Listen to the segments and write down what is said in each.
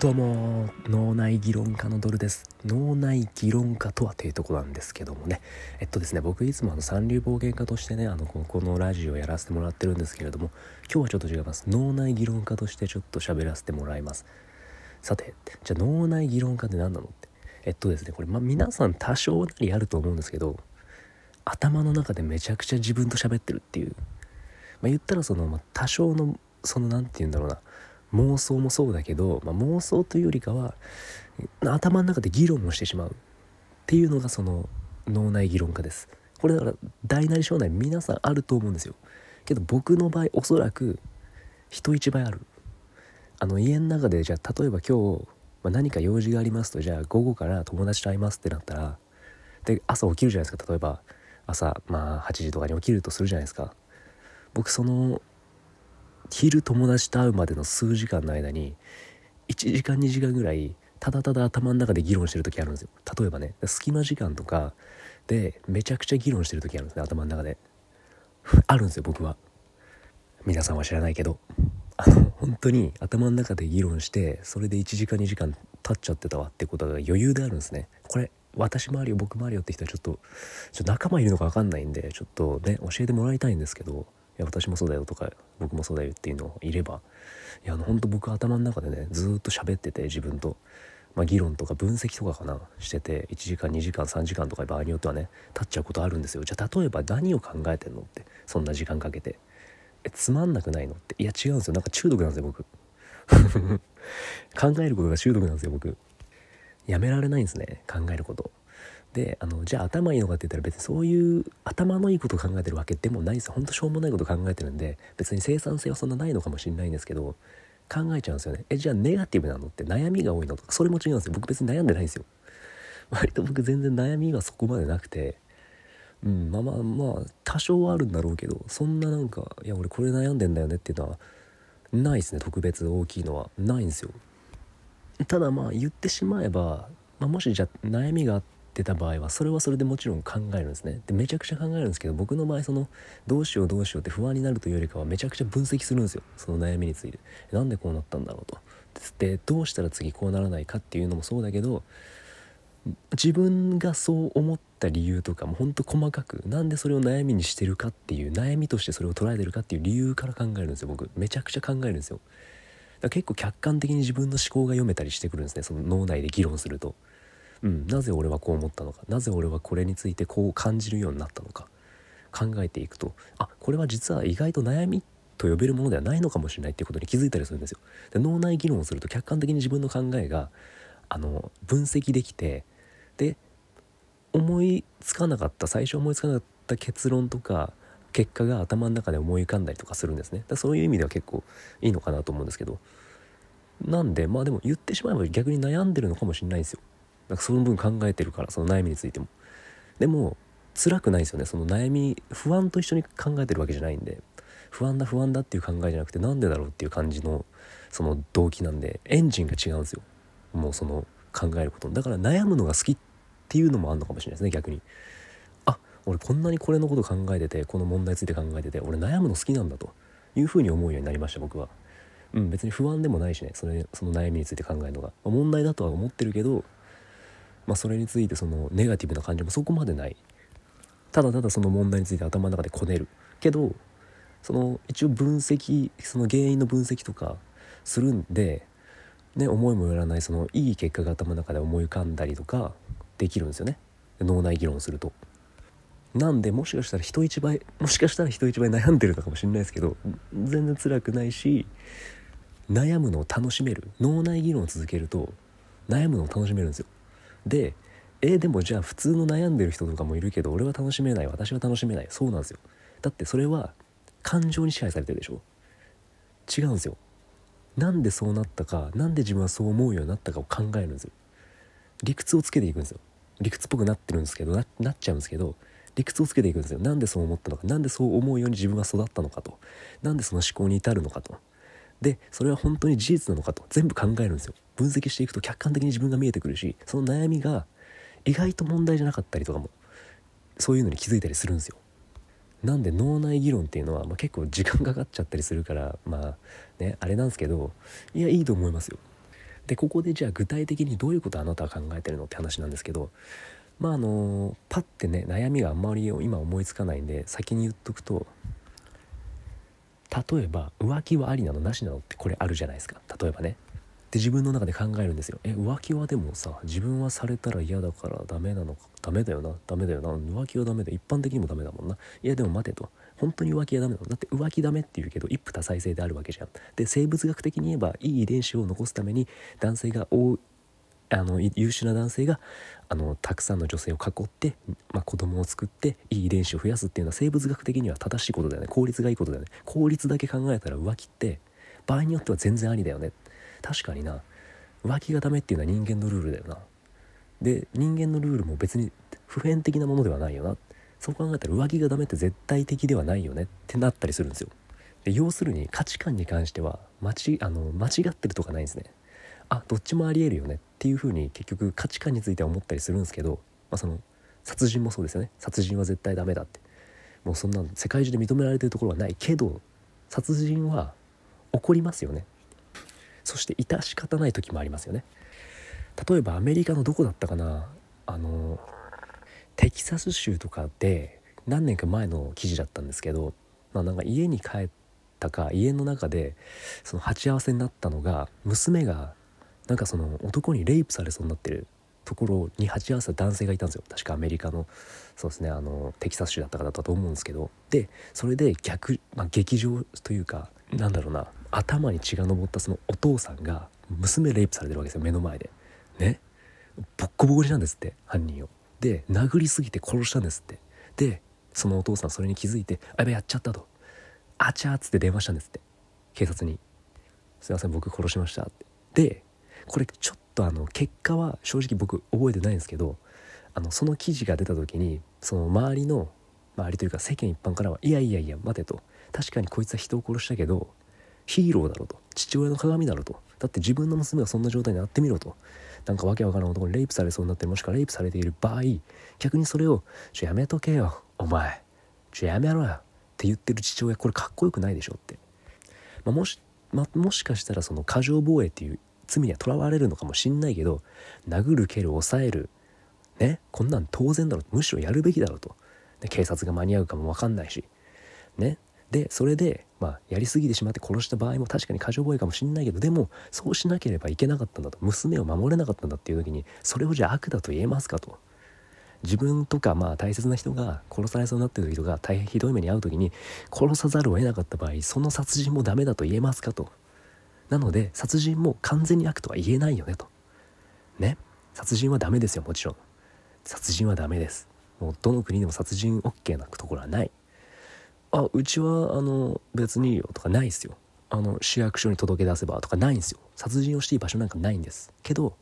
どうも脳内議論家のドルです。脳内議論家とはというとこなんですけどもね。えっとですね僕いつもあの三流暴言家としてねあのこのラジオをやらせてもらってるんですけれども今日はちょっと違います。脳内議論家としてちょっと喋らせてもらいます。さてじゃあ脳内議論家って何なのって。えっとですねこれまあ皆さん多少なりあると思うんですけど頭の中でめちゃくちゃ自分と喋ってるっていう。まあ言ったらその、まあ、多少のその何て言うんだろうな。妄想もそうだけど、まあ、妄想というよりかは頭の中で議論をしてしまうっていうのがその脳内議論家です。これだから大なり小なり皆さんあると思うんですよ。けど僕の場合おそらく人一倍ある。あの家の中でじゃあ例えば今日、まあ、何か用事がありますとじゃあ午後から友達と会いますってなったらで朝起きるじゃないですか。例えば朝まあ8時とかに起きるとするじゃないですか。僕その昼友達と会うまでの数時間の間に1時間2時間ぐらいただただ頭の中で議論してる時あるんですよ。例えばね隙間時間とかでめちゃくちゃ議論してる時あるんですね頭の中で。あるんですよ僕は。皆さんは知らないけど。あの本当に頭の中で議論してそれで1時間2時間経っちゃってたわってことが余裕であるんですね。これ私もあるよ僕もあるよって人はちょっとちょっと仲間いるのか分かんないんでちょっとね教えてもらいたいんですけどや私もそうだよとか僕もそうだよっていうのいればいやあの本当僕頭の中でねずっと喋ってて自分と、まあ、議論とか分析とかかなしてて1時間2時間3時間とか場合によってはね経っちゃうことあるんですよ。じゃあ例えば何を考えてんのってそんな時間かけて。えつまんなくないのって。いや違うんですよ。なんか中毒なんですよ僕。考えることが中毒なんですよ僕。やめられないんですね考えること。であのじゃあ頭いいのかって言ったら別にそういう頭のいいことを考えてるわけでもないですほんとしょうもないこと考えてるんで別に生産性はそんなないのかもしれないんですけど考えちゃうんですよね。えじゃあネガティブなのって悩みが多いのとかそれも違うんですよ。僕別に悩んでないんですよ。割と僕全然悩みがそこまでなくてうんまあまあまあ多少はあるんだろうけどそんななんかいや俺これ悩んでんだよねっていうのはないですね。特別大きいのは。ないんですよ。ただまあ言ってしまえば、まあ、もしじゃあ悩みがあってってた場合はそれはそれでもちろん考えるんですね。でめちゃくちゃ考えるんですけど僕の場合そのどうしようどうしようって不安になるというよりかはめちゃくちゃ分析するんですよ。その悩みについて。なんでこうなったんだろうと。でどうしたら次こうならないかっていうのもそうだけど自分がそう思った理由とかもほんと細かくなんでそれを悩みにしてるかっていう悩みとしてそれを捉えてるかっていう理由から考えるんですよ僕。めちゃくちゃ考えるんですよ。だ結構客観的に自分の思考が読めたりしてくるんですねその脳内で議論すると。うん、なぜ俺はこう思ったのかなぜ俺はこれについてこう感じるようになったのか考えていくとあこれは実は意外と悩みと呼べるものではないのかもしれないっていうことに気づいたりするんですよ。で脳内議論をすると客観的に自分の考えがあの分析できてで思いつかなかった最初思いつかなかった結論とか結果が頭の中で思い浮かんだりとかするんですね。だそういう意味では結構いいのかなと思うんですけど。なんでまあでも言ってしまえば逆に悩んでるのかもしれないんですよ。なんかその分考えてるからその悩みについても。でも辛くないですよね。その悩み不安と一緒に考えてるわけじゃないんで。不安だ不安だっていう考えじゃなくてなんでだろうっていう感じのその動機なんでエンジンが違うんですよ。もうその考えることだから悩むのが好きっていうのもあんのかもしれないですね逆に。あ俺こんなにこれのこと考えててこの問題について考えてて俺悩むの好きなんだと。いうふうに思うようになりました僕は。うん別に不安でもないしね。それその悩みについて考えるのが。問題だとは思ってるけどまあ、それについてそのネガティブな感情もそこまでない。ただただその問題について頭の中でこねる。けどその一応分析その原因の分析とかするんで、ね、思いもよらないそのいい結果が頭の中で思い浮かんだりとかできるんですよね。脳内議論すると。なんでもしかしたら人一倍もしかしたら人一倍悩んでるのかもしれないですけど全然辛くないし悩むのを楽しめる。脳内議論を続けると悩むのを楽しめるんですよ。でえー、でもじゃあ普通の悩んでる人とかもいるけど俺は楽しめない私は楽しめない。そうなんですよ。だってそれは感情に支配されてるでしょ。違うんですよ。なんでそうなったか何で自分はそう思うようになったかを考えるんですよ。理屈をつけていくんですよ。理屈っぽくなってるんですけどななっちゃうんですけど理屈をつけていくんですよ。なんでそう思ったのか何でそう思うように自分は育ったのかと何でその思考に至るのかと。でそれは本当に事実なのかと全部考えるんですよ。分析していくと客観的に自分が見えてくるしその悩みが意外と問題じゃなかったりとかもそういうのに気づいたりするんですよ。なんで脳内議論っていうのは、まあ、結構時間かかっちゃったりするからまあねあれなんですけどいやいいと思いますよ。でここでじゃあ具体的にどういうことあなたは考えてるのって話なんですけどまああのパッてね悩みがあんまり今思いつかないんで先に言っとくと例えば浮気はありなのなしなのってこれあるじゃないですか。例えばね。で自分の中で考えるんですよ。え浮気はでもさ自分はされたら嫌だからダメなのかダメだよなダメだよな浮気はダメだ一般的にもダメだもんな。いやでも待てと。本当に浮気はダメなの？だって浮気ダメって言うけど一夫多妻制であるわけじゃん。で生物学的に言えばいい遺伝子を残すために男性があの優秀な男性があのたくさんの女性を囲って、まあ、子供を作っていい遺伝子を増やすっていうのは生物学的には正しいことだよね。効率がいいことだよね。効率だけ考えたら浮気って場合によっては全然ありだよね。確かにな。浮気がダメっていうのは人間のルールだよな。で人間のルールも別に普遍的なものではないよな。そう考えたら浮気がダメって絶対的ではないよねってなったりするんですよ。で要するに価値観に関しては間ちあの間違ってるとかないんですね。あどっちもありえるよねっていうふうに結局価値観については思ったりするんですけど、まあ、その殺人もそうですよね。殺人は絶対ダメだって。もうそんな世界中で認められてるところはないけど殺人は起こりますよね。そして致し方ない時もありますよね。例えばアメリカのどこだったかな。あのテキサス州とかで何年か前の記事だったんですけど、まあ、なんか家に帰ったか家の中でその鉢合わせになったのが娘がなんかその男にレイプされそうになってるところに鉢合わせた男性がいたんですよ。確かアメリカのそうですねあのテキサス州だったかだったと思うんですけど。でそれで逆、まあ、劇場というかなんだろうな。頭に血が上ったそのお父さんが娘レイプされてるわけですよ目の前で。ね。ボッコボコになんですって犯人を。で殴りすぎて殺したんですって。でそのお父さんそれに気づいて「あやべやっちゃった」と「あちゃ」っつって電話したんですって。警察に「すいません僕殺しました」って。でこれちょっとあの結果は正直僕覚えてないんですけどあのその記事が出た時にその周りの周りというか世間一般からはいやいやいや待てと。確かにこいつは人を殺したけどヒーローだろと。父親の鏡だろと。だって自分の娘がそんな状態になってみろと。なんかわけわからん男にレイプされそうになってもしくはレイプされている場合逆にそれを「ちょやめとけよお前。ちょやめろよ」って言ってる父親これかっこよくないでしょって、まあ、もし、まあ、もしかしたらその過剰防衛っていう罪にはとらわれるのかもしんないけど殴る蹴る抑えるねこんなん当然だろむしろやるべきだろと。で警察が間に合うかも分かんないし。ねでそれで、まあ、やりすぎてしまって殺した場合も確かに過剰防衛かもしんないけどでもそうしなければいけなかったんだと。娘を守れなかったんだっていう時にそれをじゃあ悪だと言えますかと。自分とかまあ大切な人が殺されそうになってる時とか大変ひどい目に遭う時に殺さざるを得なかった場合その殺人もダメだと言えますかと。なので殺人も完全に悪とは言えないよねと。ね。殺人はダメですよもちろん。殺人はダメです。もうどの国でも殺人 OK なところはない。あうちはあの別にいいよとかないですよ。あの市役所に届け出せばとかないんですよ。殺人をしていい場所なんかないんです。けど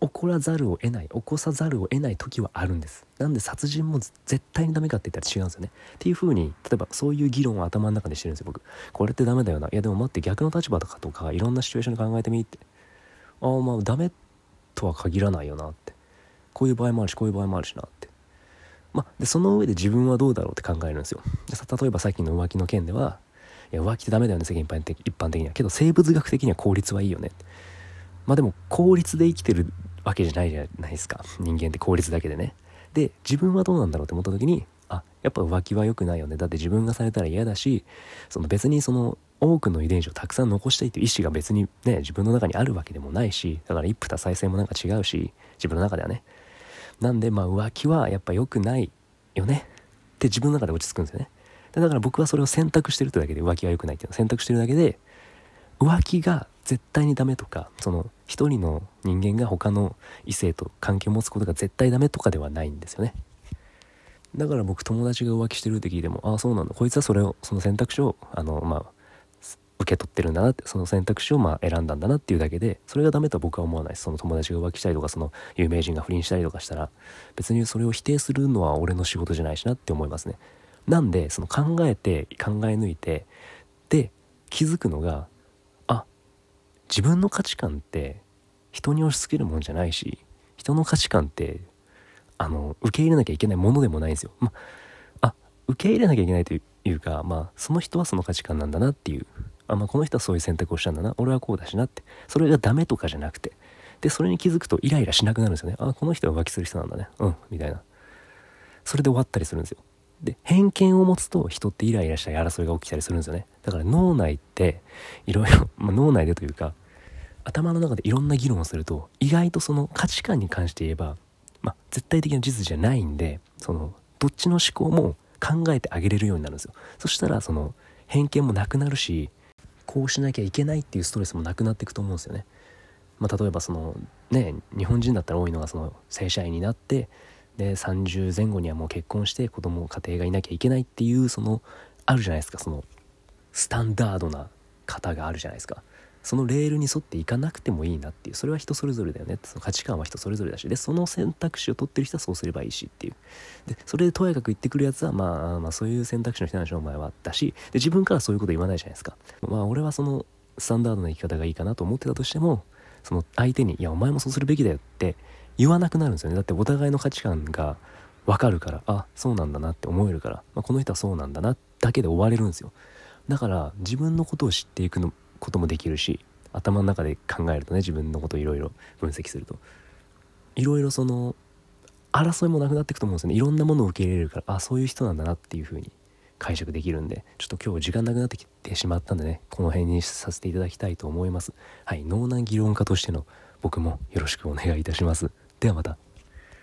起こらざるを得ない起こさざるを得ない時はあるんです。なんで殺人も絶対にダメかって言ったら違うんですよね。っていう風に例えばそういう議論を頭の中でしてるんですよ僕。これってダメだよな。いやでも待って逆の立場とかとかいろんなシチュエーションで考えてみって。ああまあダメとは限らないよなって。こういう場合もあるしこういう場合もあるしなって。まあ、でその上で自分はどうだろうって考えるんですよ。例えばさっきの浮気の件ではいや浮気ってダメだよね世間一般的一般的には。けど生物学的には効率はいいよねまあでも効率で生きてるわけじゃないじゃないですか。人間って効率だけでね。で自分はどうなんだろうって思った時にあやっぱ浮気は良くないよねだって自分がされたら嫌だしその別にその多くの遺伝子をたくさん残したいという意思が別にね自分の中にあるわけでもないしだから一夫多妻制もなんか違うし自分の中ではね。なんでまあ浮気はやっぱ良くないよね。って自分の中で落ち着くんですよね。だから僕はそれを選択してるってだけで浮気は良くないっていうのを選択してるだけで浮気が絶対にダメとかその一人の人間が他の異性と関係を持つことが絶対ダメとかではないんですよね。だから僕友達が浮気してるって聞いてもああそうなんだ。こいつはそれをその選択肢をあのまあ受け取ってるんだなってその選択肢をまあ選んだんだなっていうだけでそれがダメとは僕は思わないです。その友達が浮気したりとかその有名人が不倫したりとかしたら別にそれを否定するのは俺の仕事じゃないしなって思いますね。なんでその考えて考え抜いてで気づくのがあ自分の価値観って人に押し付けるもんじゃないし人の価値観ってあの受け入れなきゃいけないものでもないんですよ。まあ受け入れなきゃいけないというかまあその人はその価値観なんだなっていうあ、まあ、この人はそういう選択をしたんだな。俺はこうだしなって。それがダメとかじゃなくて。でそれに気づくとイライラしなくなるんですよね。あこの人は浮気する人なんだね。うんみたいな。それで終わったりするんですよ。で偏見を持つと人ってイライラしたり争いが起きたりするんですよね。だから脳内っていろいろ、ま、脳内でというか頭の中でいろんな議論をすると意外とその価値観に関して言えば、まあ、絶対的な事実じゃないんでそのどっちの思考も考えてあげれるようになるんですよ。そしたらその偏見もなくなるしこうしなきゃいけないっていうストレスもなくなっていくと思うんですよね。まあ、例えばそのね日本人だったら多いのがその正社員になってで30前後にはもう結婚して子供家庭がいなきゃいけないっていうそのあるじゃないですかそのスタンダードな方があるじゃないですかそのレールに沿っていかなくてもいいなっていう。それは人それぞれだよね。その価値観は人それぞれだし。でその選択肢を取ってる人はそうすればいいしっていう。でそれでとやかく言ってくるやつは、まあ、まあそういう選択肢の人なんでしょお前はだし。で自分からそういうこと言わないじゃないですか。まあ俺はそのスタンダードな生き方がいいかなと思ってたとしてもその相手に「いやお前もそうするべきだよ」って言わなくなるんですよね。だってお互いの価値観が分かるから。あそうなんだなって思えるから、まあ、この人はそうなんだなだけで終われるんですよ。だから自分のことを知っていくのこともできるし頭の中で考えるとね自分のことをいろいろ分析すると。いろいろその争いもなくなっていくと思うんですよね。いろんなものを受け入れるからあそういう人なんだなっていう風に解釈できるんでちょっと今日時間なくなってきてしまったんでねこの辺にさせていただきたいと思います。はい脳内議論家としての僕もよろしくお願いいたします。ではまた。